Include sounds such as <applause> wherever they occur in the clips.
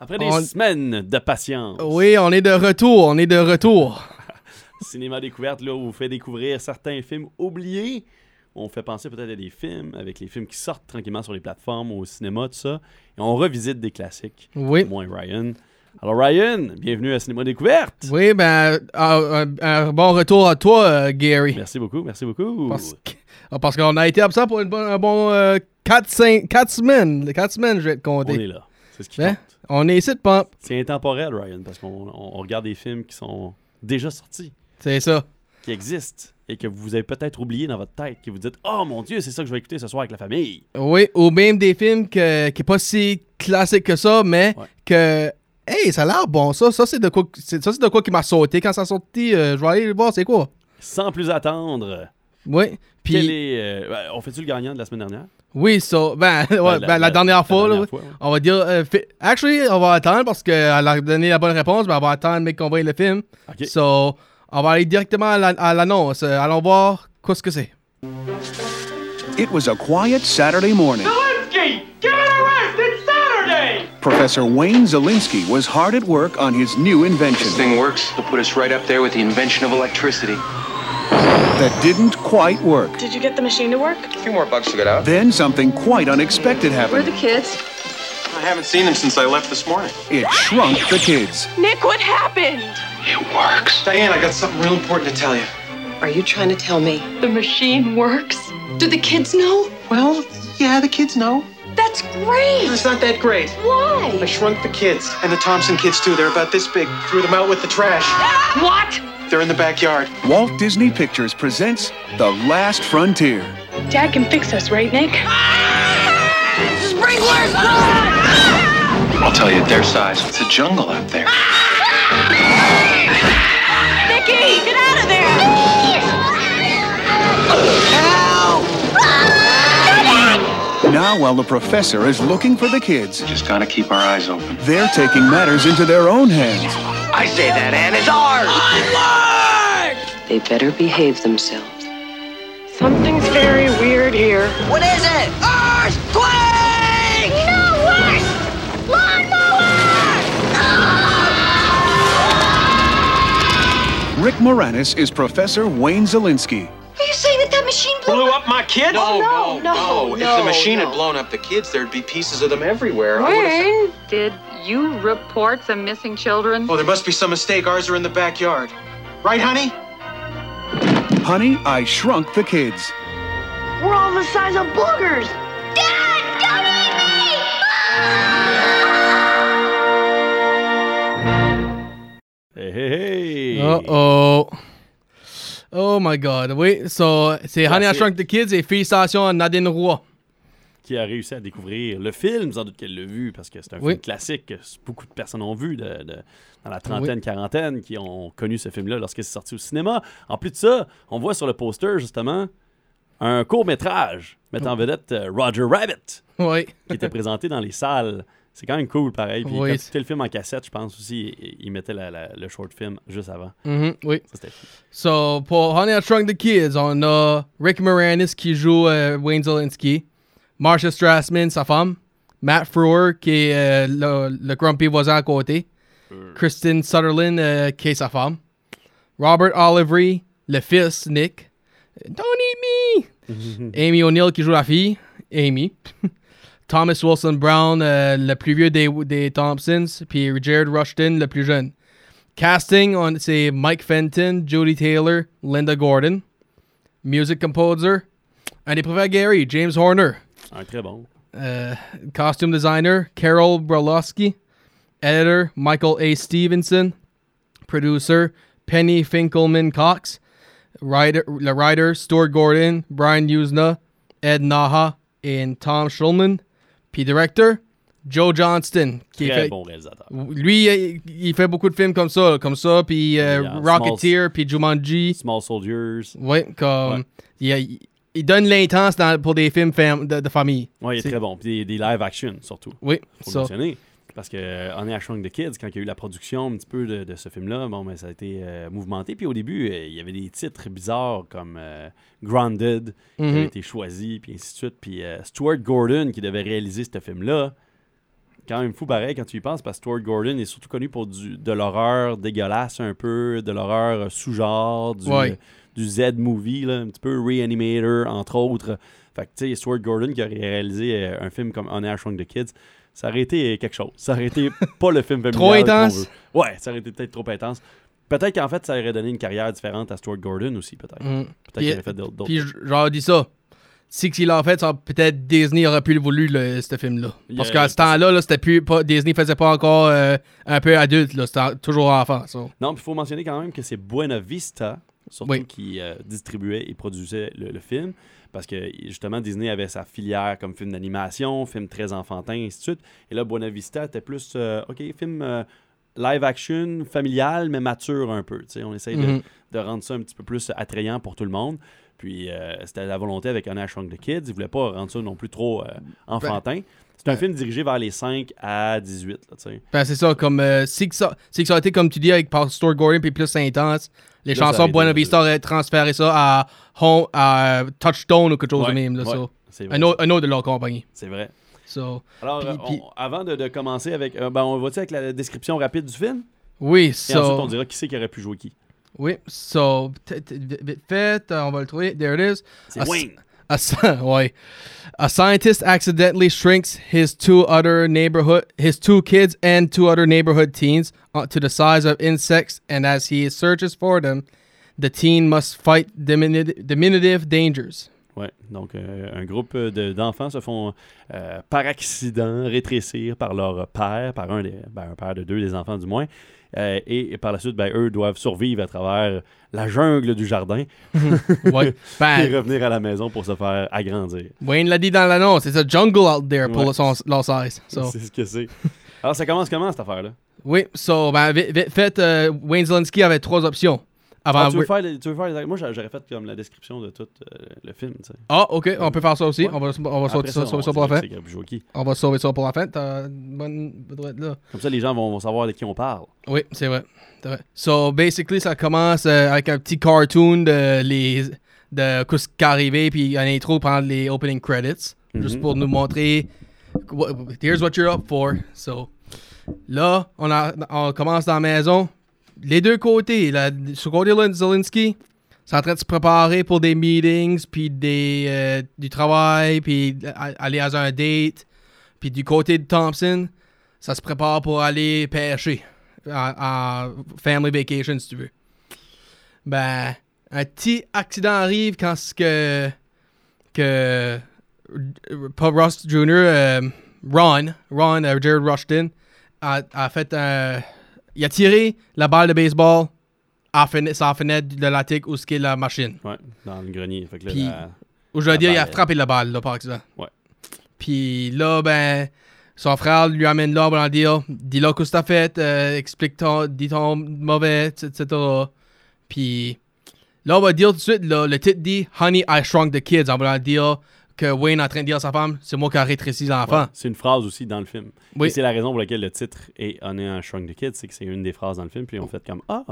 Après des On- semaines de patience. Oui, on est de retour, on est de retour. <laughs> Cinéma Découverte, là, où on vous fait découvrir certains films oubliés. On fait penser peut-être à des films, avec les films qui sortent tranquillement sur les plateformes, au cinéma, tout ça. Et on revisite des classiques. Oui. Moi et Ryan. Alors, Ryan, bienvenue à Cinéma Découverte. Oui, ben, un, un- un bon retour à toi, euh, Gary. Merci beaucoup, merci beaucoup. Parce que- ah, parce qu'on a été absent pour une bonne- un bon 4 semaines. 4 semaines, je vais te On compter. est là. C'est ce qui Hein? compte. On est ici de pump. C'est intemporel, Ryan, parce qu'on on- on regarde des films qui sont déjà sortis, C'est ça. qui existent, et que vous avez peut-être oublié dans votre tête, que vous dites Oh mon Dieu, c'est ça que je vais écouter ce soir avec la famille. Oui, ou même des films que, qui n'est pas si classique que ça, mais Ouais. que. Hey, ça a l'air bon, ça. Ça, c'est de quoi, c'est- ça, c'est de quoi qui m'a sauté. Quand ça a sorti, euh, je vais aller le voir, c'est quoi? Sans plus attendre, Oui. Puis, quel est. euh, ben, on fait-tu le gagnant de la semaine dernière? Oui, ça. Ben, ouais, Ben, ben, <laughs> la, dernière fois, là, dernière oui. fois, ouais. On va dire. euh, fi- actually, on va attendre parce qu'elle a donné la bonne réponse, mais on va attendre, mec, qu'on voit le film. Ok. So, on va aller directement à la- à l'annonce. Euh, allons voir qu'est-ce que c'est. It was a quiet Saturday morning. Zelensky! Give it a rest! It's Saturday! Professor Wayne Zelinsky was hard at work on his new invention This thing works. It'll put us right up there with the invention of electricity. That didn't quite work. Did you get the machine to work? A few more bugs to get out. Then something quite unexpected happened. Where are the kids? I haven't seen them since I left this morning. It shrunk the kids. Nick, what happened? It works. Diane, I got something real important to tell you. Are you trying to tell me? The machine works? Do the kids know? Well, yeah, the kids know. That's great! It's not that great. Why? I shrunk the kids. And the Thompson kids, too. They're about this big. Threw them out with the trash. What? They're in the backyard. Walt Disney Pictures presents The Last Frontier. Dad can fix us, right, Nick? Sprinklers! I'll tell you, their size. It's a jungle out there. Nicky, get out of there! Now, while the professor is looking for the kids, Just gotta keep our eyes open. they're taking matters into their own hands. I say that Anne is ours! They better behave themselves. Something's very weird here. What is it? Earthquake! No worse! Rick Moranis is Professor Wayne Zelinsky. Are you saying that that machine blew? Blew up my kid? Oh, no, no, If no, the machine no. had blown up the kids, there'd be pieces of them everywhere. I would've- Wayne, did you report some missing children? Oh, there must be some mistake. Ours are in the backyard. Right, honey? Honey, I Shrunk the Kids. We're all the size of boogers! Dad, don't eat me. Hey, hey, hey. Oh oh. My god. Oui, so, c'est Honey I. Shrunk the Kids et félicitations à Nadine Roy. Qui a réussi à découvrir le film, sans doute qu'elle l'a vu, parce que c'est un Oui. film classique que beaucoup de personnes ont vu de- de- dans la trentaine, quarantaine, qui ont connu ce film-là lorsqu'il c'est sorti au cinéma. En plus de ça, on voit sur le poster, justement, un court-métrage mettant en vedette euh, Roger Rabbit, Oui. qui était <laughs> présenté dans les salles. C'est quand même cool, pareil. Puis Oui. quand tu écoutais le film en cassette, je pense aussi, il, il mettait la- la- le short film juste avant. Mhm, oui. Ça. So, pour Honey I Shrunk the Kids, on a Rick Moranis qui joue euh, Wayne Zelinsky, Marsha Strassman, sa femme, Matt Frewer qui est euh, le, le grumpy voisin à côté, Kristen Sutherland euh, qui est sa femme, Robert Olivery, le fils, Nick, Don't eat me! <laughs> Amy O'Neill qui joue la fille, Amy. <laughs> Thomas Wilson Brown, euh, le plus vieux des, des Thompsons, puis Jared Rushton, le plus jeune. Casting, on, c'est Mike Fenton, Jodie Taylor, Linda Gordon. Music composer, un des préférés Gary, James Horner. Un très bon. Euh, costume designer, Carol Brolowski. Editor, Michael A. Stevenson. Producer, Penny Finkelman Cox. Writer, le writer, Stuart Gordon, Brian Usna, Ed Naha et Tom Schulman. Puis director, Joe Johnston. Qui Très fait, bon réalisateur. Lui, il, fait beaucoup de films comme ça, comme ça, puis euh, Rocketeer, puis Jumanji. Small Soldiers. Oui, comme. Ouais. Il, il- il donne l'intense pour des films fam- de, de famille. Ouais, il est très bon. Puis des, des live action, surtout. Oui, Faut ça. le mentionner. Parce que euh, On à Shrunk the Kids, quand il y a eu la production un petit peu de, de ce film-là, bon, ben, ça a été euh, mouvementé. Puis au début, euh, il y avait des titres bizarres comme euh, Grounded qui Mhm. avait été choisi, puis ainsi de suite. Puis Stuart Gordon, qui devait réaliser ce film-là, quand même fou pareil quand tu y penses, parce que Stuart Gordon est surtout connu pour du, de l'horreur dégueulasse un peu, de l'horreur sous-genre, du, Ouais. du Z-movie, un petit peu Reanimator, entre autres. Fait que, tu sais, Stuart Gordon qui a réalisé un film comme On Air Shrunk the Kids, ça aurait été quelque chose. Ça aurait été pas le film <laughs> familial Trop intense? veut. Ouais, ça aurait été peut-être trop intense. Peut-être qu'en fait, ça aurait donné une carrière différente à Stuart Gordon aussi, peut-être. Mm. Peut-être qu'il aurait fait d'autres. Puis genre dit ça. Si qu'il l'a fait, peut-être Disney aurait pu le voulu, le, ce film-là. Parce qu'à ce temps-là, là, c'était plus pas, Disney faisait pas encore euh, un peu adulte, là, c'était toujours enfant. Non, puis il faut mentionner quand même que c'est Buena Vista, surtout Oui. qui euh, distribuait et produisait le, le film. Parce que justement, Disney avait sa filière comme film d'animation, film très enfantin, et ainsi de suite. Et là, Buena Vista était plus, euh, OK, film euh, live action, familial, mais mature un peu. On essaye de- Mhm. de, rendre ça un petit peu plus attrayant pour tout le monde. Puis euh, c'était la volonté avec Honor Shrunk the Kids. Ils voulaient pas rendre ça non plus trop enfantin. C'est un film dirigé vers les 5 à 18. Là, tu sais. Ben, c'est ça, comme euh, si, que ça, si que ça a été, comme tu dis, avec Pastor Gordon, puis plus intense, les Là, ça chansons Buena Vista auraient transféré ça à, Home, à Touchstone ou quelque chose de même. Là, vrai. un, autre, un autre de leur compagnie. C'est vrai. So, Alors, euh, on- avant de, de commencer avec. euh, ben, on va-tu avec la description rapide du film? oui, Et so, ensuite, on dira qui c'est qui aurait pu jouer qui. oui, so, vite fait, euh, on va le trouver. There it is. C'est Wayne. A, ouais. <laughs> a scientist accidentally shrinks his two other neighborhood, his two kids and two other neighborhood teens uh, to the size of insects, and as he searches for them, the teen must fight diminu- diminutive dangers. Ouais. Donc, euh, un groupe de- d'enfants se font, euh, par accident, rétrécir par leur père, par un, des, ben, un père de deux des enfants du moins. Euh, et, et par la suite, ben, eux doivent survivre à travers la jungle du jardin Ouais. <laughs> et Ben, revenir à la maison pour se faire agrandir. Wayne l'a dit dans l'annonce, it's a jungle out there pour Ouais. son, leur size. So. C'est ce que c'est. Alors, ça commence comment cette affaire-là? Oui, so, ben, vite fait, euh, Wayne Zelensky avait trois options. Avant, Ah, tu, veux faire, les- tu veux faire les- Moi, j'a- j'aurais fait comme la description de tout euh, le film. Ah, ok, on peut faire ça aussi. Ouais. On va, on va Après sauver ça, pour la fin. On va sauver ça pour la fin. Bonne là. Comme ça, les gens vont, vont savoir de qui on parle. Oui, c'est vrai. C'est vrai. So, basically, ça commence euh, avec un petit cartoon de les de ce qui est arrivé, puis un intro pendant les opening credits, juste Mhm. pour nous montrer here's what you're up for. So, là, on, a, on commence dans la maison. Les deux côtés, là, sur côté de Zelensky, c'est en train de se préparer pour des meetings, puis des, euh, du travail, puis aller à un date. Puis du côté de Thompson, ça se prépare pour aller pêcher en, family vacation, si tu veux. Ben, un petit accident arrive quand ce que, que pas Ross Jr., Ron, Ron, euh, Jared Rushton, a fait un... Il a tiré la balle de baseball à sa fenêtre de l'attic où ce qu'est la machine. Ouais, dans le grenier. Fait que là, Puis- la- je veux dire, il a frappé la balle, là, par accident. Ouais. Puis là, ben, son frère lui amène là, pour lui dire, dis-là que t'as fait, euh, explique ton, dis ton mauvais, etc. Puis là, on va dire tout de suite, là, le titre dit Honey, I Shrunk the Kids. On va dire que Wayne est en train de dire à sa femme, c'est moi qui ai rétréci l'enfant. Ouais, c'est une phrase aussi dans le film. Oui. Et c'est la raison pour laquelle le titre est On est un Shrunk the Kids, c'est que c'est une des phrases dans le film, puis on fait comme Ah!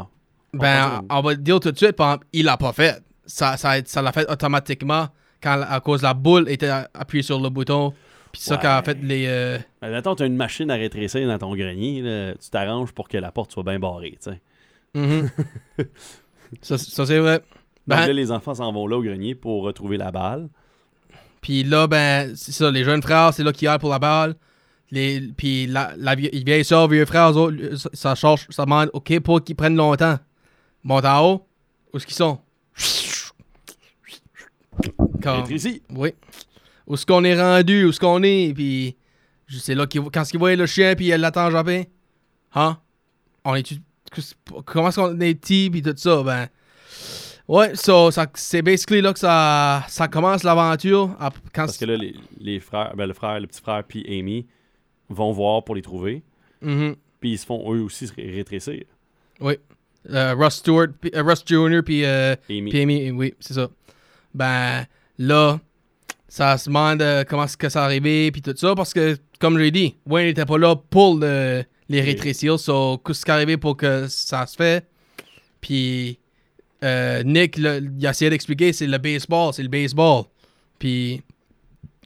Ben, on va dire tout de suite, par exemple, il l'a pas fait. Ça, ça, ça l'a fait automatiquement quand, à cause la boule était appuyée sur le bouton. Puis ça Ouais. a fait les. euh, Ben, mettons, tu as une machine à rétrécir dans ton grenier, là, tu t'arranges pour que la porte soit bien barrée, tu sais. Mhm. <laughs> ça, ça, c'est vrai. Donc Ben, là, les enfants s'en vont là au grenier pour retrouver la balle. Puis là, ben, c'est ça, les jeunes frères, c'est là qui aillent pour la balle. Les, puis la, la vie- vieille soeur, vieux frère, ça, ça change, ça demande, OK, pour qu'ils prennent longtemps. Monte en haut, où est-ce qu'ils sont? Quand- Être ici. oui. Où est-ce qu'on est rendu, où est-ce qu'on est, puis c'est là qu'ils quand ils voient le chien, puis elle l'attend japper. Hein? On est comment est-ce qu'on est petit, puis tout ça, ben... Ouais, so, ça, c'est basically là que ça, ça commence l'aventure. Quand Parce que là, les, les frères, ben, le frère, le petit frère, puis Amy vont voir pour les trouver, Mhm. puis ils se font eux aussi rétrécir. Oui. Euh, Russ Stewart, euh, Russ Jr., puis euh, Amy. puis Amy, oui, c'est ça. Ben, là, ça se demande euh, comment est-ce que ça arrivé, puis tout ça, parce que, comme j'ai dit, Wayne n'était pas là pour le- les rétrécir, so, qu'est-ce qui est arrivé pour que ça se fait? Puis, euh, Nick, il a essayé d'expliquer, c'est le baseball, c'est le baseball. Puis,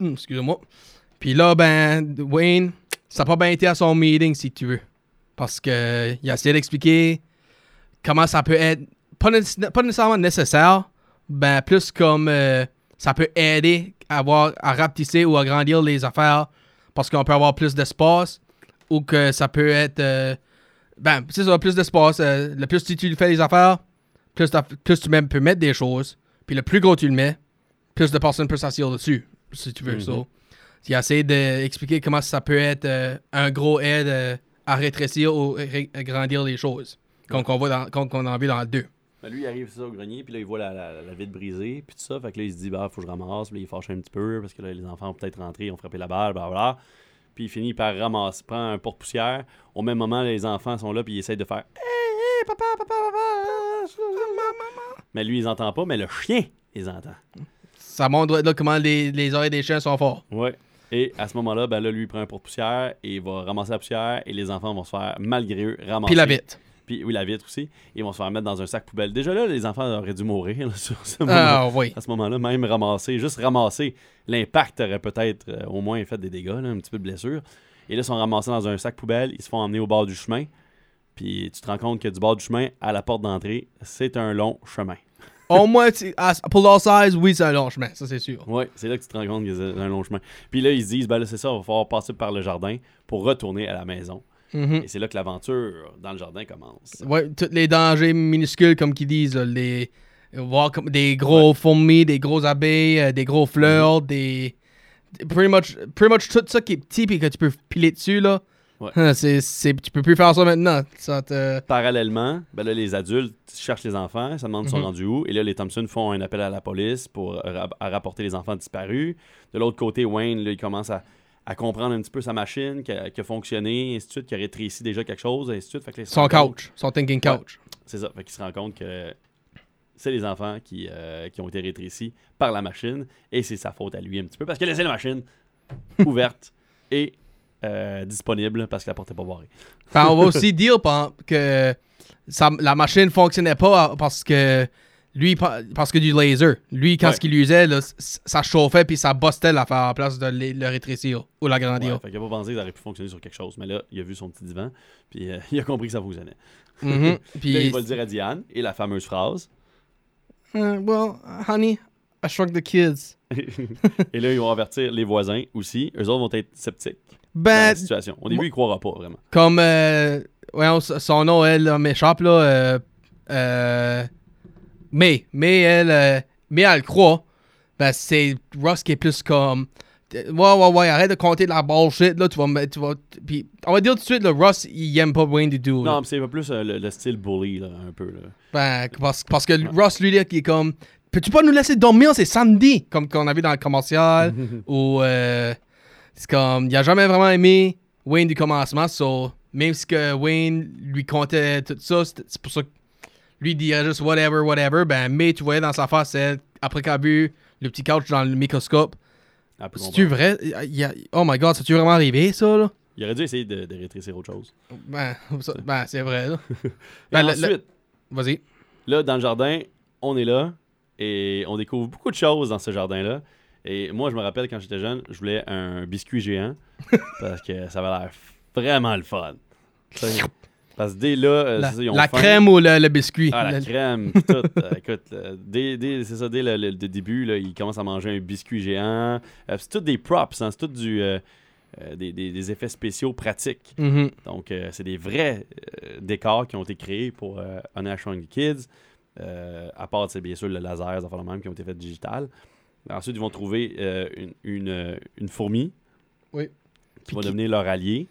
hum, excusez-moi. Puis là, ben, Wayne, ça n'a pas bien été à son meeting, si tu veux. Parce que il a essayé d'expliquer comment ça peut être, pas, nécess- pas nécessairement nécessaire, ben plus comme euh, ça peut aider à, avoir, à rapetisser ou agrandir les affaires parce qu'on peut avoir plus d'espace ou que ça peut être. euh, ben, c'est ça, plus d'espace. euh, le plus tu fais les affaires, plus, tu même peux mettre des choses. Puis le plus gros tu le mets, plus de personnes peuvent s'asseoir dessus, si tu veux. So. Il a essayé d'expliquer comment ça peut être euh, un gros aide euh, à rétrécir ou agrandir les choses. Comme qu'on voit dans, comme qu'on a vu dans le 2. Ben, lui, il arrive ça au grenier, puis là, il voit la, la, la vitre brisée, puis tout ça. Fait que là, il se dit, bah, faut que je ramasse. Puis là, il fâche un petit peu, parce que là, les enfants ont peut-être rentré, ils ont frappé la balle, bla Puis il finit par ramasser, prend un porte-poussière. Au même moment, les enfants sont là, puis ils essayent de faire, papa, papa, papa. Mais lui, ils entend pas, mais le chien, ils entend. Ça montre là, comment les, les oreilles des chiens sont forts. Ouais. Et à ce moment-là, ben là, lui, il prend un porte-poussière et il va ramasser la poussière et les enfants vont se faire, malgré eux, ramasser. Puis la vitre. Puis, oui, la vitre aussi. Ils vont se faire mettre dans un sac poubelle. Déjà là, les enfants auraient dû mourir là, sur ce moment Ah oui. à ce moment-là, même ramasser, juste ramasser, l'impact aurait peut-être euh, au moins fait des dégâts, là, un petit peu de blessure. Et là, ils sont ramassés dans un sac poubelle, ils se font emmener au bord du chemin. Puis tu te rends compte que du bord du chemin à la porte d'entrée, c'est un long chemin. <laughs> Au moins, pour leur size, oui, c'est un long chemin, ça c'est sûr. Ouais, c'est là que tu te rends compte que c'est un long chemin. Puis là, ils se disent, ben là, c'est ça, on va falloir passer par le jardin pour retourner à la maison. Mhm. Et c'est là que l'aventure dans le jardin commence. Ouais, tous les dangers minuscules, comme qu'ils disent, les, voir comme des gros fourmis, des gros abeilles, euh, des gros fleurs, des. Pretty much, pretty much tout ça qui est petit et que tu peux piler dessus, là. Ouais. Hein, c'est, c'est, tu peux plus faire ça maintenant. Ça te... Parallèlement, ben là, les adultes cherchent les enfants, ça demande ils sont rendus où. Et là, les Thompson font un appel à la police pour ra- à rapporter les enfants disparus. De l'autre côté, Wayne, là, il commence à, à comprendre un petit peu sa machine, qui a, qui a fonctionné, et ainsi de suite, qui a rétréci déjà quelque chose, et ainsi de suite. Fait que là, Son compte- couch, son thinking couch. C'est ça. Fait qu'il se rend compte que c'est les enfants qui, euh, qui ont été rétrécis par la machine, et c'est sa faute à lui un petit peu, parce qu'il a laissé la machine ouverte et euh, disponible parce que la porte n'est pas barrée. Enfin, on va aussi <laughs> dire que la machine fonctionnait pas parce que lui, pa- parce que du laser. Lui, quand Ouais. ce qu'il usait, là, ça chauffait puis ça bustait l'affaire à la place de le, rétrécir ou l'agrandir. Ouais, fait qu'il a pas pensé que ça aurait pu fonctionner sur quelque chose. Mais là, il a vu son petit divan, puis euh, <laughs> il a compris que ça fonctionnait. Mhm. <laughs> Puis, Là, il va le dire à Diane, et la fameuse phrase. Uh, well, honey, I shrunk the kids. <laughs> et là, ils vont avertir les voisins aussi. Eux autres vont être sceptiques dans Ben, la situation. Au début, ils croira pas vraiment. comme, euh, ouais, on- son nom, elle, m'échappe, là. Euh, euh, mais, mais elle, mais elle croit. Ben, c'est Russ qui est plus comme. Ouais, ouais, ouais, arrête de compter de la bullshit, là, tu vas tu vas, puis, on va dire tout de suite, le Russ, il aime pas Wayne du tout. Non, mais c'est pas plus euh, le, le style bully, là, un peu. Là. Ben, parce, parce que Russ, lui, là, qui est comme, peux-tu pas nous laisser dormir, c'est samedi, comme qu'on a vu dans le commercial, <laughs> ou, euh, c'est comme, il a jamais vraiment aimé Wayne du commencement, so, même si que Wayne lui comptait tout ça, c'est pour ça que lui il dirait juste whatever, whatever, ben, mais tu voyais dans sa face, après qu'il a vu le petit couch dans le microscope, on c'est-tu vrai? Il y a- oh my god, c'est-tu vraiment arrivé, ça, là? Il aurait dû essayer de, de rétrécir autre chose. Ben, <laughs> ben c'est vrai, là. <laughs> Ben, le- ensuite, Vas-y. là, dans le jardin, on est là et on découvre beaucoup de choses dans ce jardin-là. Et moi, je me rappelle quand j'étais jeune, je voulais un biscuit géant <laughs> parce que ça avait l'air vraiment le fun. Parce que dès là, euh, La, c'est ça, ils ont la crème ou le, le biscuit? Ah, la Le- crème, <laughs> tout. Euh, écoute, euh, dès, dès- c'est ça, dès le, début, là, ils commencent à manger un biscuit géant. C'est tout des props, hein, c'est tout du, des, des- des effets spéciaux pratiques. Mhm. Donc, c'est des vrais décors qui ont été créés pour Honey I Shrunk Kids. Euh, à part, c'est bien sûr, le laser, fait le même, qui ont été faits digital. Ensuite, ils vont trouver euh, une, une, euh, une fourmi Oui. qui va devenir leur allié,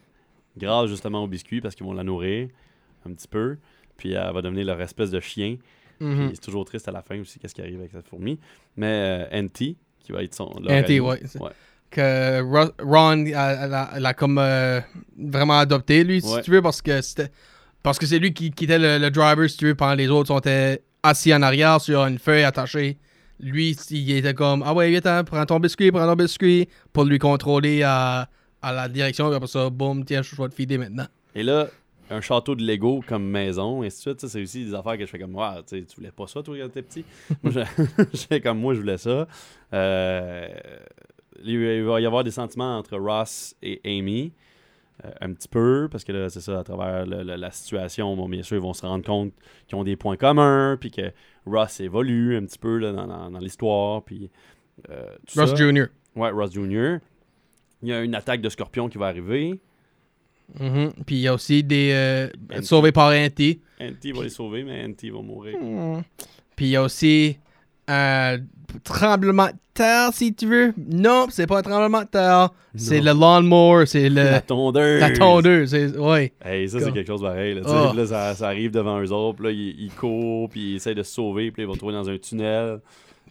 grâce justement au biscuit, parce qu'ils vont la nourrir un petit peu. Puis elle va devenir leur espèce de chien. Mhm. Puis c'est toujours triste à la fin aussi, qu'est-ce qui arrive avec cette fourmi. Mais euh, NT, qui va être son. NT, ouais. Ouais. Que Ro- Ron a- elle a, elle a comme euh, vraiment adopté, lui, si Ouais. tu veux, parce que c'était. Parce que c'est lui qui, qui était le, le driver, si tu veux, pendant les autres sont assis en arrière sur une feuille attachée. Lui, il était comme Ah ouais, viens, prends ton biscuit, prends ton biscuit, pour lui contrôler à, à la direction. Et après ça, boum, tiens, je vais te fider maintenant. Et là, un château de Lego comme maison, et ainsi de suite, ça, c'est aussi des affaires que je fais comme moi. tu sais, tu voulais pas ça, toi, quand t'étais petit? <laughs> moi, je, <laughs> comme moi, je voulais ça. Euh, il va y avoir des sentiments entre Ross et Amy. Euh, un petit peu, parce que là, c'est ça, à travers le- le- la situation, bon, bien sûr, ils vont se rendre compte qu'ils ont des points communs, puis que Ross évolue un petit peu là, dans, dans- dans l'histoire, puis euh, tout Ross ça. Jr. Ouais, Ross Jr. Il y a une attaque de scorpion qui va arriver. Mhm. Puis il y a aussi des. euh, sauvés par Anti. Anti va les sauver, mais Anti va mourir. Puis il y a aussi un tremblement de terre, si tu veux. Non, c'est pas un tremblement de terre. C'est le lawnmower, c'est le. La tondeuse. La tondeuse. Ouais. Hey, ça, c'est quelque chose pareil. Là, Oh. là, ça, ça arrive devant eux autres, puis là, ils, ils courent, puis ils essayent de se sauver, puis ils vont trouver dans un tunnel.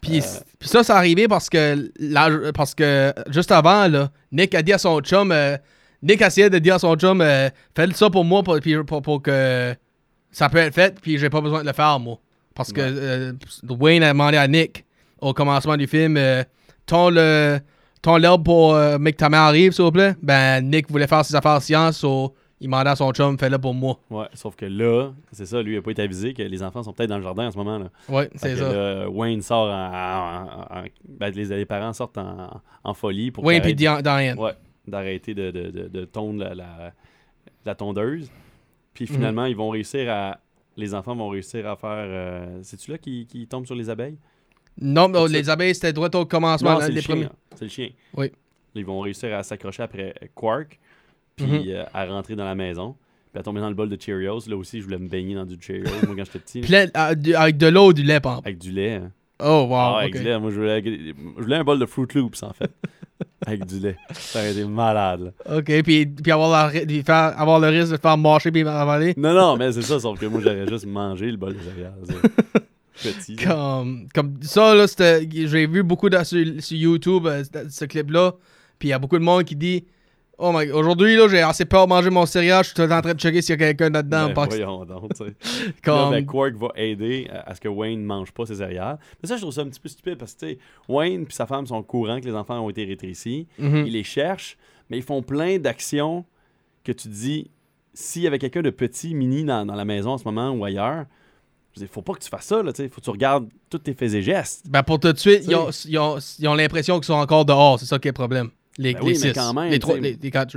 Puis, Euh. ça, c'est arrivé parce que, là, parce que juste avant, là, Nick a dit à son chum, euh, Nick a essayé de dire à son chum, euh, fais ça pour moi pour, pour que ça peut être fait, puis j'ai pas besoin de le faire, moi. Parce que euh, Wayne a demandé à Nick au commencement du film, euh, ton le ton l'herbe pour euh, que ta mère arrive, s'il vous plaît? Ben, Nick voulait faire ses affaires sciences, so, il demandait à son chum, fais-le pour moi. Ouais, sauf que là, c'est ça, lui, il a pas été avisé que les enfants sont peut-être dans le jardin en ce moment. Là. Ouais, c'est ça. là, Wayne sort en. en- en- ben, les, les parents sortent en, en folie pour Wayne Dian- Diane. Ouais, d'arrêter de, de, de, de tondre la, la, la tondeuse. Puis Mhm. finalement, ils vont réussir à. Les enfants vont réussir à faire. euh, C'est-tu là qui, qui tombe sur les abeilles? Non, les abeilles, c'était droit au commencement. C'est le chien. premiers. hein. C'est le chien. Oui. Ils vont réussir à s'accrocher après Quark, puis Mhm. euh, à rentrer dans la maison, puis à tomber dans le bol de Cheerios. Là aussi, je voulais me baigner dans du Cheerios, moi, quand j'étais petit. Puis là, du- avec de l'eau ou du lait, par exemple. Avec du lait. hein. Oh, wow. Ah, avec du lait. Moi, je voulais, je voulais un bol de Fruit Loops, en fait. <laughs> avec du lait. Ça aurait été malade, là. Ok, puis, puis avoir, la, ri- puis faire, avoir le risque de faire marcher puis avaler. Non, non, mais c'est ça, sauf que moi, j'aurais juste mangé le bol de céréales. <laughs> Petit. Comme, comme ça, là, j'ai vu beaucoup de, sur, sur YouTube euh, ce clip-là. Puis il y a beaucoup de monde qui dit Oh my aujourd'hui, là, j'ai assez peur de manger mon céréal. Je suis en train de checker s'il y a quelqu'un là-dedans. Ben, voyons donc, tu sais. <laughs> Puis comme, Là, ben, Quark va aider à à ce que Wayne ne mange pas ses céréales. Mais ça, je trouve ça un petit peu stupide parce que tu sais, Wayne et sa femme sont au courant que les enfants ont été rétrécis. Mhm. Ils les cherchent, mais ils font plein d'actions que tu dis, s'il y avait quelqu'un de petit, mini dans, dans la maison en ce moment ou ailleurs, il faut pas que tu fasses ça. Il faut que tu regardes tous tes faits et gestes. Ben pour tout de suite, ils ont l'impression qu'ils sont encore dehors. C'est ça qui est le problème. Les, Ben les oui, mais six. quand même, les, trois, les, les quatre.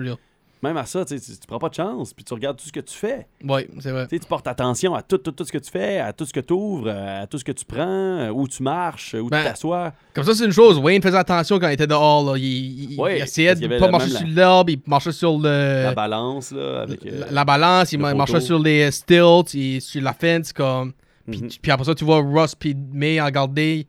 Même à ça, tu, prends pas de chance, puis tu regardes tout ce que tu fais. Oui, c'est vrai. Tu portes attention à tout, tout, tout ce que tu fais, à tout ce que tu ouvres, à tout ce que tu prends, euh, où tu marches, où Ben, tu t'assois. Comme ça, c'est une chose. Wayne faisait attention quand il était dehors. Là. Il, il- Ouais, il essayait de pas marcher sur l'herbe, il marchait sur le. La balance, là, avec... euh, la, la balance, il marchait sur les euh, stilts, il- sur la fence, comme. Puis, Mhm. puis après ça, tu vois Ross puis May en regarder.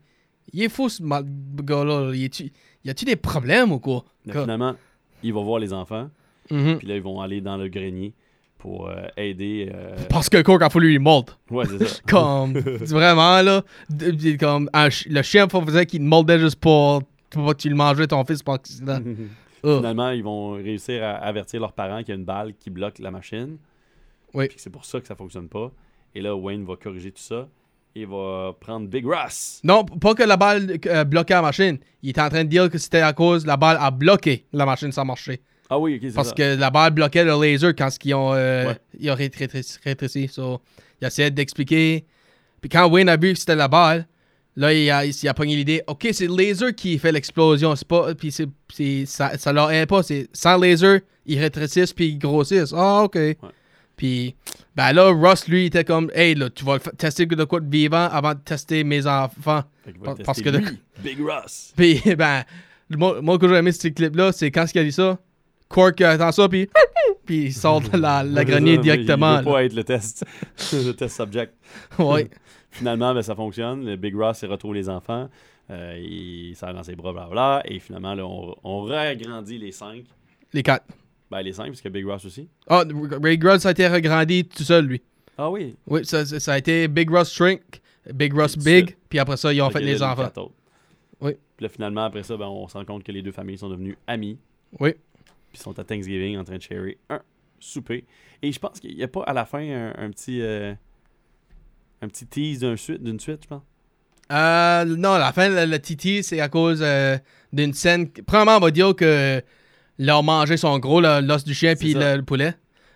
Il est fou, ce gars-là. Il est-tu- Y a-tu des problèmes ou quoi? Comme- finalement, il va voir les enfants, Mhm. puis là, ils vont aller dans le grenier pour euh, aider... euh, Parce que Cork a fallu lui moldre. Ouais, c'est ça. <laughs> Comme, <laughs> vraiment, là, comme ch- le chien faisait qu'il te moldait juste pour, pour que tu le mangeais, ton fils, par accident. <laughs> Oh. Finalement, ils vont réussir à avertir leurs parents qu'il y a une balle qui bloque la machine. Oui. C'est pour ça que ça fonctionne pas. Et là, Wayne va corriger tout ça. Et va prendre Big Russ. Non, pas que la balle euh, bloquait la machine. Il était en train de dire que c'était à cause la balle a bloqué la machine sans marcher. Ah oui, ok, c'est Parce ça. que la balle bloquait le laser quand ils ont, euh, Ouais. ils ont rétréci. rétréci. So, il essayait d'expliquer. Puis quand Wayne a vu que c'était la balle, là, il a, il a pogné l'idée OK, c'est le laser qui fait l'explosion. C'est pas. Puis c'est, c'est- ça, ça leur aide pas. C'est sans laser, ils rétrécissent puis ils grossissent. Ah, OK. Puis, ben là, Ross, lui, il était comme Hey, là, tu vas tester de quoi de vivant avant de tester mes enfants. Par- parce que de- lui, Big Russ. <laughs> Puis, ben, moi, moi que j'ai aimé ce clip-là, c'est quand il a dit ça, Quark attend ça, puis, <laughs> puis il sort de la, la <laughs> grenier directement. Il veut pas être le test, le test subject. Ouais. Finalement, ben, ça fonctionne. Le Big Ross, il retrouve les enfants. Euh, il serre dans ses bras, blablabla. Et finalement, là, on, on réagrandit les cinq. Les quatre. Ben, les cinq, parce que Big Ross aussi. Ah, Ray Grudd, ça a été regrandi tout seul, lui. Ah oui. Oui, ça, a été Big Russ Shrink, Big Tout Big, puis après ça, ils ont fait les enfants. Oui. Puis là, finalement, après ça, ben, on se rend compte que les deux familles sont devenues amies. Oui. Puis sont à Thanksgiving en train de sharer un souper. Et je pense qu'il n'y a pas à la fin un, un petit euh, un petit tease d'une suite, d'une suite, je pense. Euh, non, à la fin, le, le Titi, c'est à cause euh, d'une scène. Premièrement, on va dire que leur manger son gros, l'os du chien, puis le, le poulet.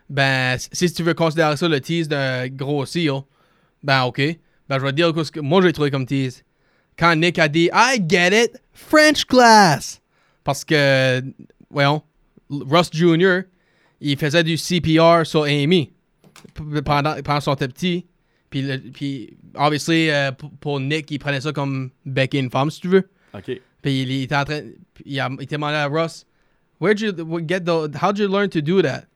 Ben, si tu veux considérer ça le tease d'un grossi, yo, ben, ok. Ben, je vais te dire ce que moi j'ai trouvé comme tease. Quand Nick a dit I get it, French class. Parce que, voyons, Russ Jr., il faisait du CPR sur Amy pendant, pendant son petit. Puis, puis obviously, euh, pour, Nick, il prenait ça comme becquer une femme, si tu veux. OK. Puis il, il était en train. Il, a, il était demandé à Ross, Where'd you get the. How'd you learn to do that?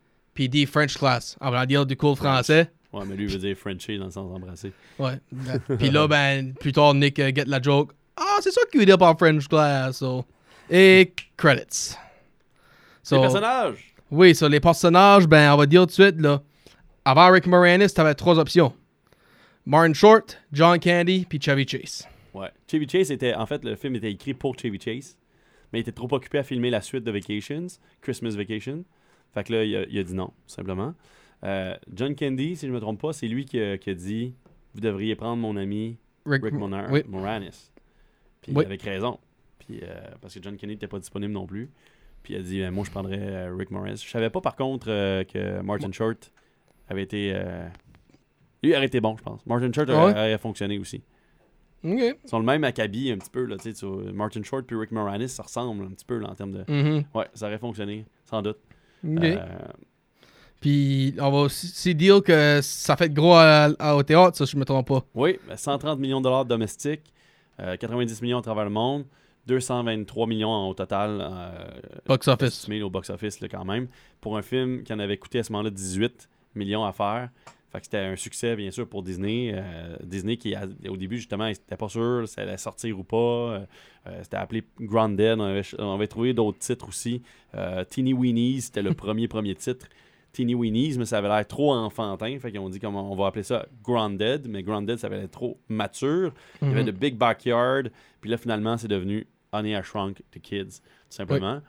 Dit French class. En voulant dire du cool français. Ouais, mais lui veut dire Frenchie dans le sens embrasser. Ouais. <laughs> Puis là, ben, plus tard, Nick euh, get la joke. Ah, c'est ça qu'il veut dire par French class. So. Et credits. So, Les personnages! Oui, sur les personnages, ben, on va dire tout de suite, là. Avant Rick Moranis, t'avais trois options. Martin Short, John Candy, puis Chevy Chase. Ouais. Chevy Chase était. En fait, le film était écrit pour Chevy Chase, mais il était trop occupé à filmer la suite de Vacations, Christmas Vacation. Fait que là, il a, il a dit non, tout simplement. Euh, John Candy, si je me trompe pas, c'est lui qui a, qui a dit Vous devriez prendre mon ami Rick, Rick Monar- oui. Moranis. Puis Oui. avec raison. Puis, euh, parce que John Kennedy n'était pas disponible non plus. Puis il a dit, moi je prendrais euh, Rick Moranis. Je savais pas par contre euh, que Martin Short avait été... Lui aurait été bon, je pense. Martin Short Ah aurait, ouais? aurait fonctionné aussi. Ils sont le même acabit un petit peu. Là, tu sais, Martin Short puis Rick Moranis, ça ressemble un petit peu là, en termes de... Mhm. Ouais, ça aurait fonctionné, sans doute. Euh, Puis on va aussi, aussi dire que ça fait gros à- à- au théâtre, ça, je me trompe pas. Oui, ben, 130 millions de dollars domestiques, euh, 90 millions à travers le monde, 223 millions au total. euh, Box office. au box-office là, quand même. Pour un film qui en avait coûté à ce moment-là 18 millions à faire. Fait que c'était un succès, bien sûr, pour Disney. Euh, Disney qui, a- au début, justement, ils n'étaient pas sûrs si ça allait sortir ou pas. Euh, euh, c'était appelé Grounded. On avait, on avait trouvé d'autres titres aussi. Euh, Teeny Weenies, c'était le premier, <laughs> premier titre. Teeny Weenies, mais ça avait l'air trop enfantin. Fait qu'ils ont dit comment on va appeler ça Grounded, mais Grounded, ça avait l'air trop mature. Il y avait The Big Backyard. Puis là, finalement, c'est devenu Honey, I Shrunk the Kids, tout simplement.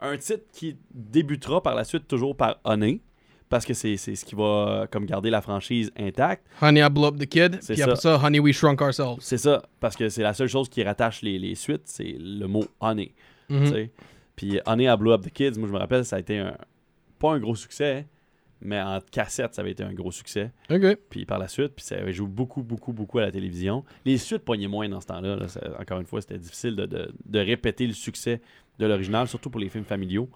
Un titre qui débutera par la suite toujours par Honey, parce que c'est ce qui va comme garder la franchise intacte. Honey, I Blew Up the Kid. C'est Puis après ça, Honey, We Shrunk Ourselves. C'est ça, parce que c'est la seule chose qui rattache les, les suites, c'est le mot Honey. Mhm. sais. Puis Honey, I Blew Up the Kids, moi je me rappelle, ça a été un, pas un gros succès, mais en cassette, ça avait été un gros succès. Puis par la suite, puis ça avait joué beaucoup, beaucoup, beaucoup à la télévision. Les suites pognaient moins dans ce temps-là. là. Ça- Encore une fois, c'était difficile de, de- de répéter le succès de l'original, surtout pour les films familiaux.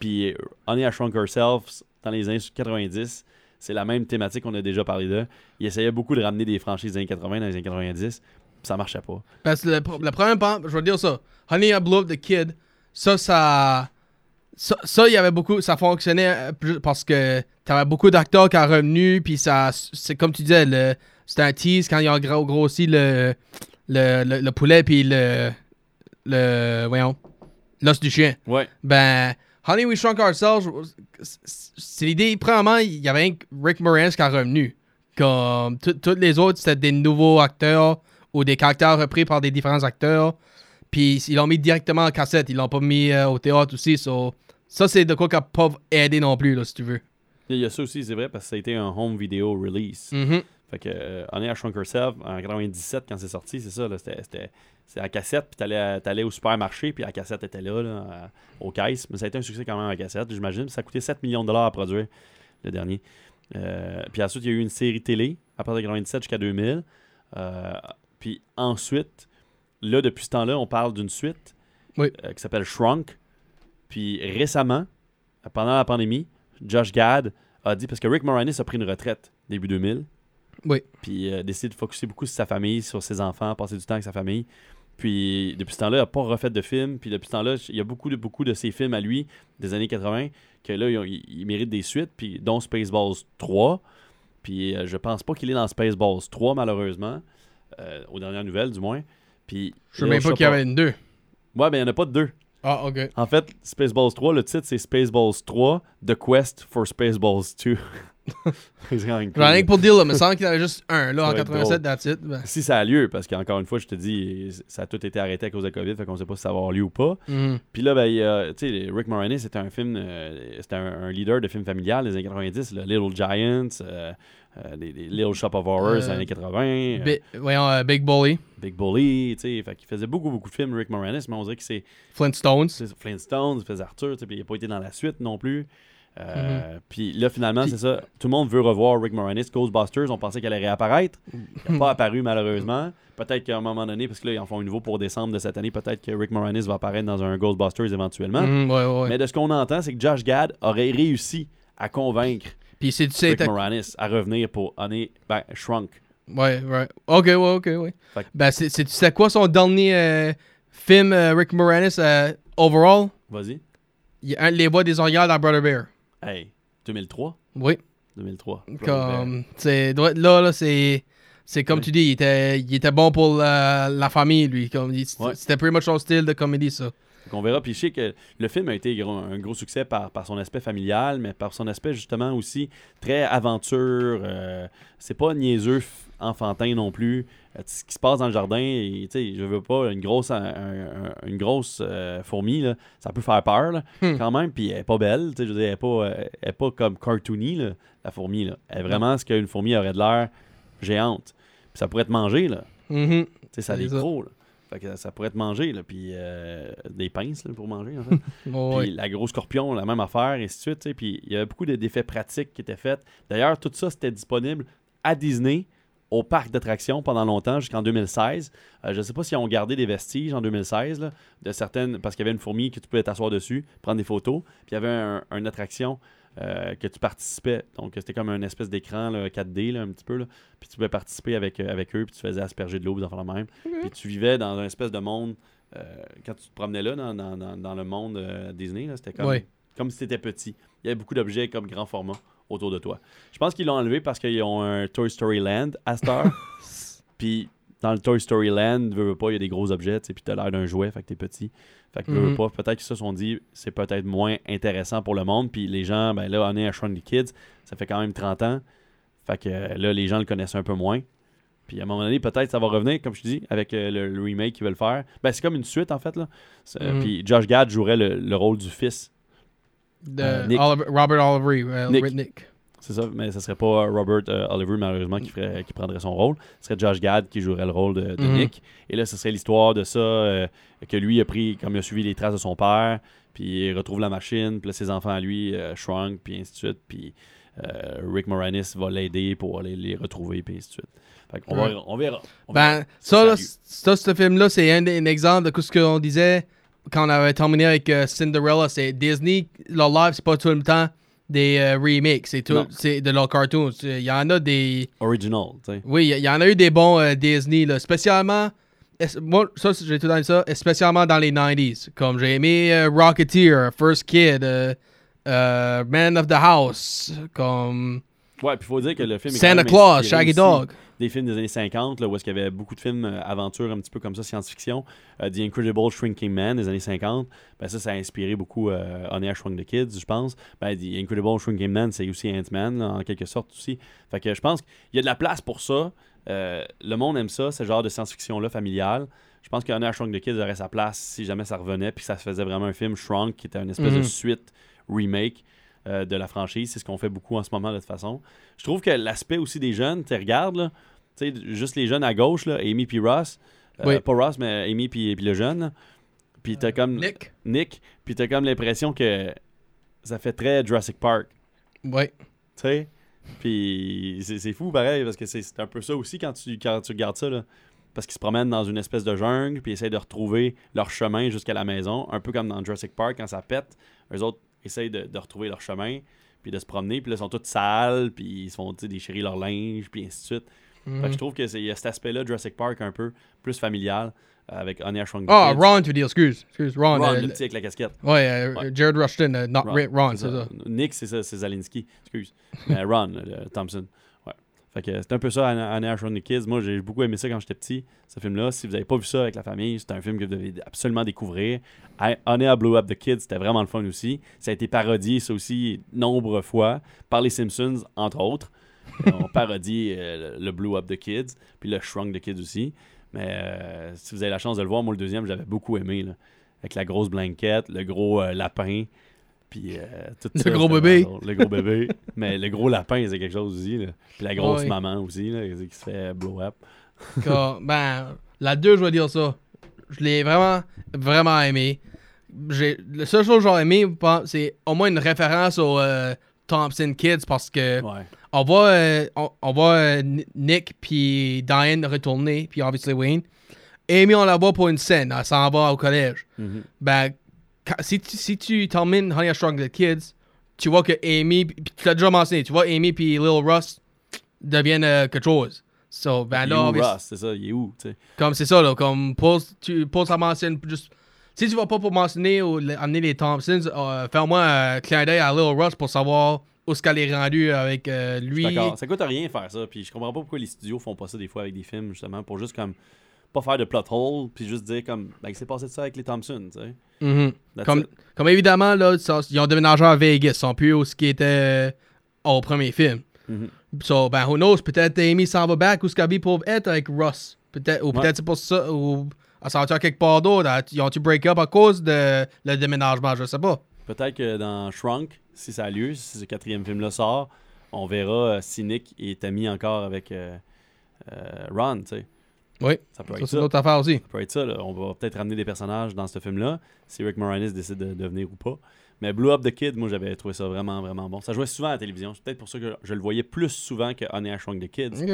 Puis Honey, I Shrunk Ourselves, dans les années 90, c'est la même thématique qu'on a déjà parlé de. Il essayait beaucoup de ramener des franchises des années 80 dans les années 90, puis ça marchait pas. Parce que le, le premier pan, je vais dire ça. Honey, I Blew Up the Kid. Ça, ça. Ça, ça, il y avait beaucoup. Ça fonctionnait euh, parce que t'avais beaucoup d'acteurs qui ont revenu. Puis ça. C'est comme tu disais, le, c'était un tease quand ils ont gros- grossi le, le, le, le poulet. Puis le. Le. Voyons. L'os du chien. Ouais. Ben. Honey, We Shrunk Ourselves. c'est- l'idée. Premièrement, il y avait Rick Moranis qui est revenu. Comme tout- tous les autres, c'était des nouveaux acteurs ou des caractères repris par des différents acteurs. Puis ils l'ont mis directement en cassette. Ils l'ont pas mis euh, au théâtre aussi. so- ça, c'est de quoi qui n'a pas aidé non plus, là, si tu veux. Il y a ça aussi, c'est vrai, parce que ça a été un home video release. Mhm. Fait que euh, Honey, I Shrunk Herself, en 97, quand c'est sorti, c'est ça, là, c'était, à cassette, puis t'allais, à- t'allais au supermarché, puis la cassette était là, là, à- aux caisses. Mais ça a été un succès quand même en cassette, j'imagine. Ça a coûté 7 millions de dollars à produire, le dernier. Euh, puis ensuite, il y a eu une série télé, à partir de 97 jusqu'à 2000. Euh, puis ensuite, là, depuis ce temps-là, on parle d'une suite Oui. euh, qui s'appelle Shrunk. Puis récemment, pendant la pandémie, Josh Gad a dit, parce que Rick Moranis a pris une retraite début 2000, Oui. puis euh, décide de focuser beaucoup sur sa famille, sur ses enfants, passer du temps avec sa famille. Puis depuis ce temps-là, il n'a pas refait de film. Puis depuis ce temps-là, il y a beaucoup de, beaucoup de ses films à lui, des années 80, que là, il, mérite des suites, puis dont Spaceballs 3. Puis euh, je pense pas qu'il est dans Spaceballs 3, malheureusement, euh, aux dernières nouvelles, du moins. Puis, Je sais là, même pas qu'il y avait une deux. Ouais, mais il n'y en a pas de deux. Ah, ok. En fait, Spaceballs 3, le titre, c'est Spaceballs 3, The Quest for Spaceballs 2. <laughs> <laughs> J'en ai rien que pour dire, là, mais semble qu'il y en avait juste un, là, Ça en va être 87, that's it. Ben. Si ça a lieu, parce qu'encore une fois, je te dis, ça a tout été arrêté à cause de COVID, fait qu'on sait pas si ça va avoir lieu ou pas. Mhm. Puis là, ben, il tu sais, Rick Moranis, c'était un film, euh, c'était un, un leader de film familial des années 90, le Little Giants, euh, euh, les, les Little Shop of Horrors des Euh, années 80, euh, Bi- voyons, euh, Big Bully, Big Bully, tu sais, fait qu'il faisait beaucoup, beaucoup de films, Rick Moranis, mais on dirait que c'est Flintstones. Flintstones, il faisait Arthur, tu sais, puis il n'a pas été dans la suite non plus. Euh, Puis là, finalement, c'est ça. Tout le monde veut revoir Rick Moranis. Ghostbusters, on pensait qu'elle allait réapparaître. Elle n'a pas <laughs> apparu, malheureusement. Peut-être qu'à un moment donné, parce que là, ils en font un nouveau pour décembre de cette année, peut-être que Rick Moranis va apparaître dans un Ghostbusters éventuellement. Mhm, ouais, ouais, ouais. Mais de ce qu'on entend, c'est que Josh Gad aurait réussi à convaincre Puis c'est tu sais, Rick Moranis à revenir pour Honey, ben, Shrunk. Ouais, ouais. Ok, ouais, ok, ouais. Que- Ben, c'est, quoi son dernier euh, film, euh, Rick Moranis, overall? Vas-y. Il y a un les voix des Orientales dans Brother Bear. Hey, 2003? Oui. 2003. Comme, là, là, c'est, c'est comme tu dis, il était, il était bon pour la, la famille, lui. Comme, il- Ouais. C'était pretty much son style de comédie, ça. On verra. Puis je sais que le film a été gros- un gros succès par, par son aspect familial, mais par son aspect justement aussi très aventure. euh, c'est pas niaiseux, enfantin non plus. Euh, ce qui se passe dans le jardin, et, je veux pas, une grosse, un- un- une grosse euh, fourmi, là, ça peut faire peur là, Hmm. quand même. Puis elle est pas belle, je veux dire, elle est pas, euh, elle est pas comme cartoony, là, la fourmi. Là. Elle est vraiment ce qu'une fourmi aurait de l'air géante. Puis ça pourrait te manger, là. Tu sais, ça a ça. crocs, là. Fait que ça pourrait te manger, là. Puis euh, des pinces, là, pour manger, en fait. <laughs> Ouais, Puis la grosse scorpion, la même affaire, et ainsi de suite. Puis il y avait beaucoup de- d'effets pratiques qui étaient faits. D'ailleurs, tout ça, c'était disponible à Disney, au parc d'attractions pendant longtemps, jusqu'en 2016. Euh, je ne sais pas si on gardé des vestiges en 2016, là, de certaines, parce qu'il y avait une fourmi que tu pouvais t'asseoir dessus, prendre des photos. Puis il y avait un- une attraction euh, que tu participais. Donc c'était comme une espèce d'écran là, 4D, là, un petit peu. Là. Puis tu pouvais participer avec, euh, avec eux, puis tu faisais asperger de l'eau, dans la même. Puis tu vivais dans un espèce de monde. euh, quand tu te promenais là, dans, dans- dans- le monde euh, Disney, c'était comme, Ouais. comme si tu étais petit. Il y avait beaucoup d'objets comme grand format autour de toi. Je pense qu'ils l'ont enlevé parce qu'ils ont un Toy Story Land à cette heure. <laughs> puis dans le Toy Story Land, veux, veux pas, il y a des gros objets, puis t'as l'air d'un jouet, fait que t'es petit. Fait que veux, veux Mhm. pas, peut-être qu'ils se sont dit, c'est peut-être moins intéressant pour le monde. Puis les gens, ben là, on est à Shrunk the Kids, ça fait quand même 30 ans. Fait que euh, là, les gens le connaissent un peu moins. Puis à un moment donné, peut-être ça va revenir, comme je te dis, avec euh, le, le remake qu'ils veulent faire. Ben, c'est comme une suite, en fait. là. Euh, Mhm. Puis Josh Gad jouerait le, le rôle du fils. De Euh, Nick. Oliver- Robert Olivery. euh, Nick. Nick. C'est ça, mais ce serait pas Robert euh, Oliver, malheureusement, qui, ferait, qui prendrait son rôle. Ce serait Josh Gad qui jouerait le rôle de, de Mhm. Nick. Et là, ce serait l'histoire de ça, euh, que lui a pris, comme il a suivi les traces de son père, puis il retrouve la machine, puis là, ses enfants à lui, euh, shrunk, puis ainsi de suite, puis euh, Rick Moranis va l'aider pour aller les retrouver, puis ainsi de suite. Fait qu'on Ouais. va, on verra. On verra. Ben, ça, là, ça, ce film-là, c'est un, un exemple de ce qu'on disait quand on avait terminé avec euh, Cinderella. C'est Disney, leur live, c'est pas tout le temps des euh, remakes, c'est tout, c'est de leurs cartoons. Il y en a des. Original, tu sais. Oui, il y, en a eu des bons euh, Disney, là, spécialement. Moi, ça, j'ai tout dans ça, spécialement dans les 90s. Comme j'ai aimé euh, Rocketeer, First Kid, Man of the House, comme Ouais, puis il faut dire que le film est Santa Claus, Shaggy Dog. des films des années 50, là, où est-ce qu'il y avait beaucoup de films euh, aventures un petit peu comme ça, science-fiction. Euh, The Incredible Shrinking Man des années 50, ben ça, ça a inspiré beaucoup euh, On Air Shrunk the Kids, je pense. Ben, The Incredible Shrinking Man, c'est aussi Ant-Man, en quelque sorte aussi. Fait que je pense qu'il y a de la place pour ça. Euh, le monde aime ça, ce genre de science-fiction-là familiale. Je pense qu'On Air Shrunk the Kids aurait sa place si jamais ça revenait, puis ça se faisait vraiment un film Shrunk, qui était une espèce de Mhm. suite remake euh, de la franchise. C'est ce qu'on fait beaucoup en ce moment de toute façon. Je trouve que l'aspect aussi des jeunes, tu sais, regarde, là, tu sais, juste les jeunes à gauche, là, Amy puis Ross. Euh, Oui. Pas Ross, mais Amy puis, puis le jeune. Puis t'as comme Nick. Nick, puis t'as comme l'impression que ça fait très Jurassic Park. Ouais. Tu sais? Puis c'est c'est fou pareil, parce que c'est c'est un peu ça aussi quand tu, quand tu regardes ça. Là. Parce qu'ils se promènent dans une espèce de jungle, puis ils essayent de retrouver leur chemin jusqu'à la maison. Un peu comme dans Jurassic Park, quand ça pète, eux autres essayent de, de retrouver leur chemin, puis de se promener, puis là, ils sont tous sales, puis ils se font déchirer leur linge, puis ainsi de suite. Fait que je trouve qu'il y a cet aspect-là, Jurassic Park, un peu plus familial, euh, avec Air Shrunk the Ah, Kids. Ron, tu dis, excuse. Excuse, Ron. Ron, euh, le petit avec la casquette. ouais, euh, Ouais. Jared Rushton, euh, not Ron, Ron c'est ça. Nick, c'est ça, c'est Zalinski. Excuse. Mais Ron, Thompson. Fait que c'est un peu ça, Shrunk the Kids. Moi, j'ai beaucoup aimé ça quand j'étais petit, ce film-là. Si vous n'avez pas vu ça avec la famille, c'est un film que vous devez absolument découvrir. Air Blew Up the Kids, c'était vraiment le fun aussi. Ça a été parodié, ça aussi, nombre fois, par les Simpsons, entre autres. Euh, On <laughs> parodie euh, le Blew Up the Kids, puis le Shrunk the Kids aussi. Mais euh, si vous avez la chance de le voir, moi, le deuxième, j'avais beaucoup aimé. Là. Avec la grosse blanquette, le gros euh, lapin, puis euh, tout Le ça, gros bébé. drôle. Le gros bébé. <laughs> Mais le gros lapin, c'est quelque chose aussi. Là. Puis la grosse Ouais. maman aussi, là, qui se fait blow up. Ben, la 2, je vais dire ça. Je l'ai vraiment, vraiment aimé. j'ai, le seul chose que j'aurais aimé, c'est au moins une référence aux euh, Thompson Kids parce que Ouais. on voit, euh, on, on voit euh, N- Nick puis Diane retourner, puis obviously Wayne. Amy, on la voit pour une scène, elle s'en va au collège. Mhm. Ben, si tu, si tu termines Honey I Shrunk the Kids, tu vois que Amy, tu l'as déjà mentionné, tu vois Amy puis Lil Russ deviennent euh, quelque chose. So, ben Il est là, où, obvious- Ross? C'est ça, il est où? tu sais? comme c'est ça, là, comme pour, tu, pour ça mentionne juste. Si tu vas pas pour mentionner ou amener les Thompsons, euh, fais-moi un clin d'œil à Lil Russ pour savoir où ce qu'elle est rendue avec euh, lui. D'accord. Ça coûte rien faire ça. Puis je comprends pas pourquoi les studios font pas ça des fois avec des films, justement, pour juste comme pas faire de plot hole, puis juste dire comme, ben, il s'est passé de ça avec les Thompson, tu sais? Mhm. Comme, évidemment, là, ils ont déménagé à Vegas. Ils sont plus où ce qui était euh, au premier film. Mhm. So, ben, who knows, peut-être Amy s'en va back qu'elle vit pour être avec Russ. Peut-être, ou Ouais. peut-être c'est pour ça, ou elle s'en va quelque part d'autre? Ils ont-tu break up à cause de le déménagement, je sais pas. Peut-être que dans Shrunk, si ça a lieu, si ce quatrième film-là sort, on verra euh, si Nick est ami encore avec euh, euh, Ron, tu sais. Oui, Ça peut ça être ça. affaire aussi. Ça peut être ça, là. On va peut-être ramener des personnages dans ce film-là, si Rick Moranis décide de, de venir ou pas. Mais Blue Up the Kid, moi, j'avais trouvé ça vraiment, vraiment bon. Ça jouait souvent à la télévision. C'est peut-être pour ça que je le voyais plus souvent que Honey, I Shrunk the Kids.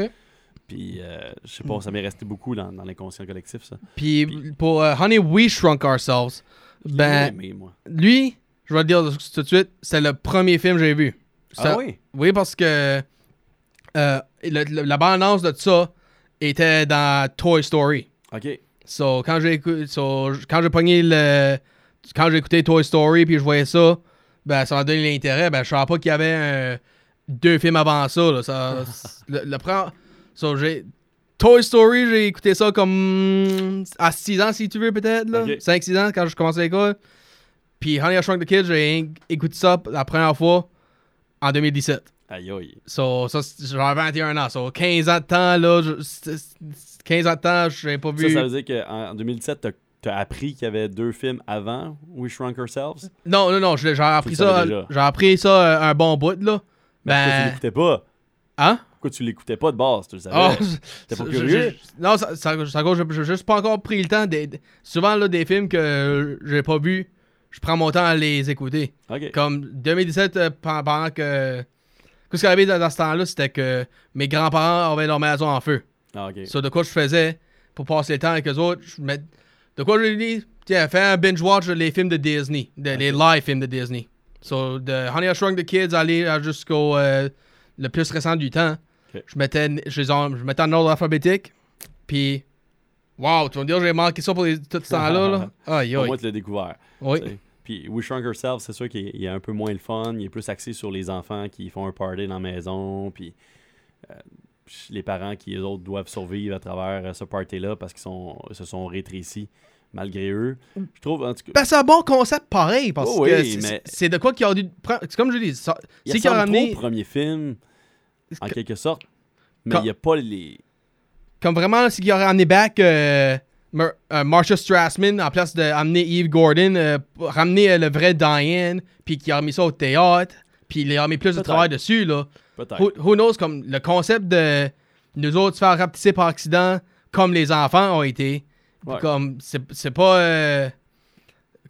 Puis, euh, je sais pas, ça m'est resté beaucoup dans, dans l'inconscient collectif, ça. Puis pour euh, Honey, We Shrunk Ourselves, ben, aimé, moi. lui, je vais te dire tout de suite, c'est le premier film que j'ai vu. Ah oui? Oui, parce que euh, le- le- la bande-annonce de ça était dans Toy Story. OK. So, quand j'ai so, quand j'ai pogné le. Quand j'ai écouté Toy Story puis je voyais ça, ben ça m'a donné l'intérêt. Ben je savais pas qu'il y avait un- deux films avant ça. Là, ça <laughs> le, le pre- so, j'ai. Toy Story, j'ai écouté ça comme à 6 ans si tu veux peut-être. là. Ok. 5-6 ans quand je commençais l'école. Puis Honey I Shrunk the Kids, j'ai écouté ça la première fois en 2017. Aïe, aïe. So, ça, j'avais 21 ans. So, 15 ans de temps, là, je- c'est- c'est- 15 ans de temps, je n'avais pas vu. Ça, ça veut dire qu'en 2017, t'as as appris qu'il y avait deux films avant We Shrunk Ourselves? Non, non, non, j'ai appris ça. savais déjà. J'ai appris ça euh, un bon bout, là. Mais pourquoi tu Ben. l'écoutais pas? Hein? Pourquoi tu l'écoutais pas de base? Tu le savais? Oh, T'es pas curieux? non, ça, ça, ça j'ai juste pas encore pris le temps. souvent, là, des films que j'ai pas vus, je prends mon temps à les écouter. Comme 2017, euh, pen- pendant que. Qu'est-ce qui arrivait dans, dans ce temps-là, c'était que mes grands-parents avaient leur maison en feu. Ah, OK. So, de quoi je faisais pour passer le temps avec eux autres, je mets- de quoi je lui dis, tiens, fais un binge-watch les films de Disney, de- les live films de Disney. So, de Honey I Shrunk the Kids, aller jusqu'au euh, le plus récent du temps, je mettais, je, les en- je mettais en ordre alphabétique, puis, wow, tu vas me dire, j'ai manqué ça pour les- tout ce temps-là, là? <laughs> Aïe, aïe. moins, tu l'as découvert. Oui. Puis We Shrunk Ourselves, c'est sûr qu'il est- un peu moins le fun. Il est plus axé sur les enfants qui font un party dans la maison. Puis euh, les parents qui, eux autres, doivent survivre à travers euh, ce party-là parce qu'ils sont, se sont rétrécis malgré eux. Je trouve, en tout cas, Ben, c'est un bon concept pareil, parce Oh que oui, c'est- mais- c'est de quoi qu'il a dû prendre. C'est comme je dis, c'est qu'il a ressemble trop ramené. au premier film, en Que- quelque sorte. Mais il n'y a pas les... Comme vraiment, c'est qu'il aurait amené back euh, Mar- euh, Marsha Strassman en place d'amener Eve Gordon, euh, ramener euh, le vrai Diane, puis qu'il a mis ça au théâtre, puis il a mis plus de travail dessus, là. Who, who knows, comme le concept de nous autres se faire rapetisser par accident, comme les enfants ont été. Ouais. Comme, c'est c'est pas.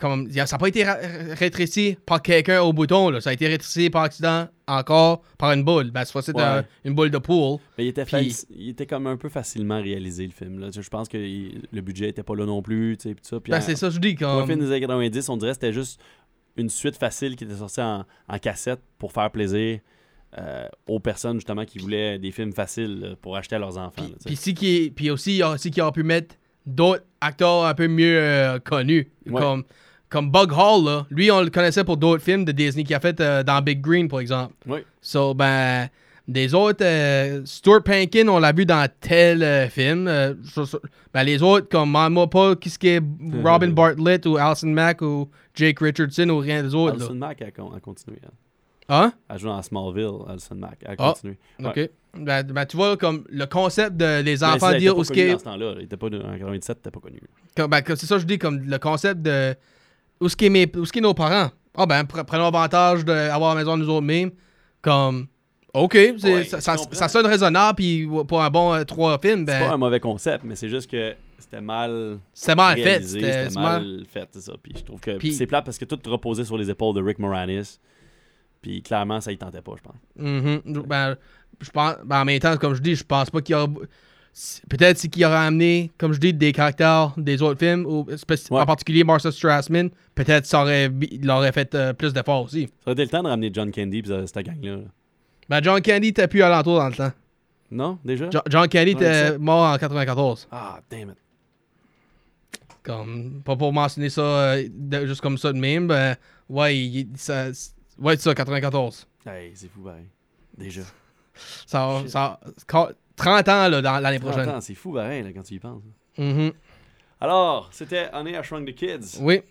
Comme, ça n'a pas été rétréci par quelqu'un au bouton, là. Ça a été rétréci par accident encore par une boule. Ben, cette c'était Ouais. un- une boule de poule. Mais il était, Puis- il était comme un peu facilement réalisé, le film. Là. Je pense que il- le budget était pas là non plus. tu sais, puis ça. Puis Ben, en- c'est ça, que je dis. Comme, film des années 90, on dirait que c'était juste une suite facile qui était sortie en, en cassette pour faire plaisir euh, aux personnes justement qui voulaient des films faciles là, pour acheter à leurs enfants. Puis, si qui est- puis aussi, il y a aussi qui aurait pu mettre d'autres acteurs un peu mieux euh, connus. Ouais. Comme, comme Bug Hall, là. Lui, on le connaissait pour d'autres films de Disney qu'il a fait euh, dans Big Green, par exemple. Oui. So, ben, des autres, euh, Stuart Pankin, on l'a vu dans tel euh, film. euh, so- so- ben, les autres, comme moi pas qui est <laughs> Robin Bartlett ou Alison Mack ou Jake Richardson ou rien des autres. Alison Mack a, con- a. Elle. Hein? Elle joue dans Smallville, Alison Mack. Elle a Ah, continué. Ouais. Ok. Ben, ben, tu vois, comme le concept de les enfants dire où ce connu qui est. dans ce temps-là. Il était pas en 97, il était pas connu. Comme- ben, c'est ça que je dis, comme le concept de où ce qui est, mes, où ce qui est nos parents. Ah ben, pre- prenons avantage d'avoir la maison de nous autres mêmes. Comme, ok, Ouais, ça, ça, sonne raisonnable, puis pour un bon euh, trois films, C'est pas un ben, mauvais concept, mais c'est juste que c'était mal C'était mal fait. C'était mal- mal fait, c'est ça. Puis je trouve que c'est plat parce que tout reposait sur les épaules de Rick Moranis. Puis clairement, ça y tentait pas, je pense. Mhm. Ben, je pense, ben, en même temps, comme je dis, je pense pas qu'il y aura. Peut-être c'est qu'il aurait amené, comme je dis, des caractères des autres films, ou Ouais. en particulier Marcel Strassman. Peut-être ça aurait, il aurait fait euh, plus d'efforts aussi. Ça aurait été le temps de ramener John Candy et cette gang-là. là. Ben, John Candy était plus alentour dans le temps. Non, déjà? Jo- John Candy était mort en 94. Ah, damn it. Comme, pas pour mentionner ça euh, de- juste comme ça de même, ben, ouais, il- ça, ouais, c'est ça, 94. Hey, c'est fou, pareil. Déjà. Ça, ça, 30 ans là, dans l'année 30 prochaine. c'est fou, pareil, là, quand tu y penses. Mhm. Alors, c'était Honey, I Shrunk the Kids. Oui.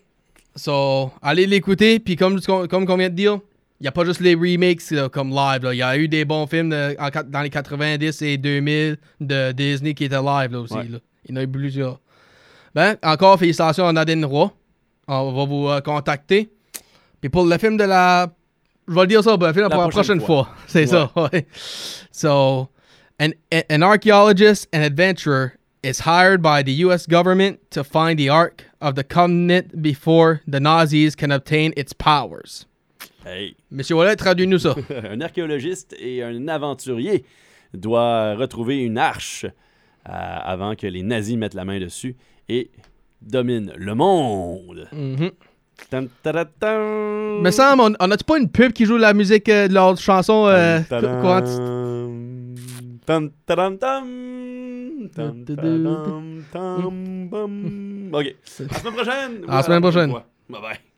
So, allez l'écouter. Puis comme, comme on vient de dire, il n'y a pas juste les remakes là, comme live. Il y a eu des bons films de- en quat- dans les 90 et 2000 de Disney qui étaient live là, aussi. Ouais. là. Il y en a eu plusieurs. Ben, encore félicitations à Nadine Roy. On va vous euh, contacter. Puis pour le film de la... Je vais le dire ça, ben, le film La pour la prochaine fois. fois. <laughs> C'est ça, ouais. So, an, an archaeologist and adventurer is hired by the U.S. government to find the Ark of the Covenant before the Nazis can obtain its powers. Hey. Monsieur Wallet, traduis-nous ça. <laughs> un archéologiste et un aventurier doivent retrouver une arche euh, avant que les nazis mettent la main dessus et dominent le monde. Mhm. Tam, taratam. Me semble, on, on a-tu pas une pub qui joue la musique euh, de leur chanson euh, Tam. Tam. <laughs> Ok. À la semaine prochaine. À la semaine prochaine. Bye bye.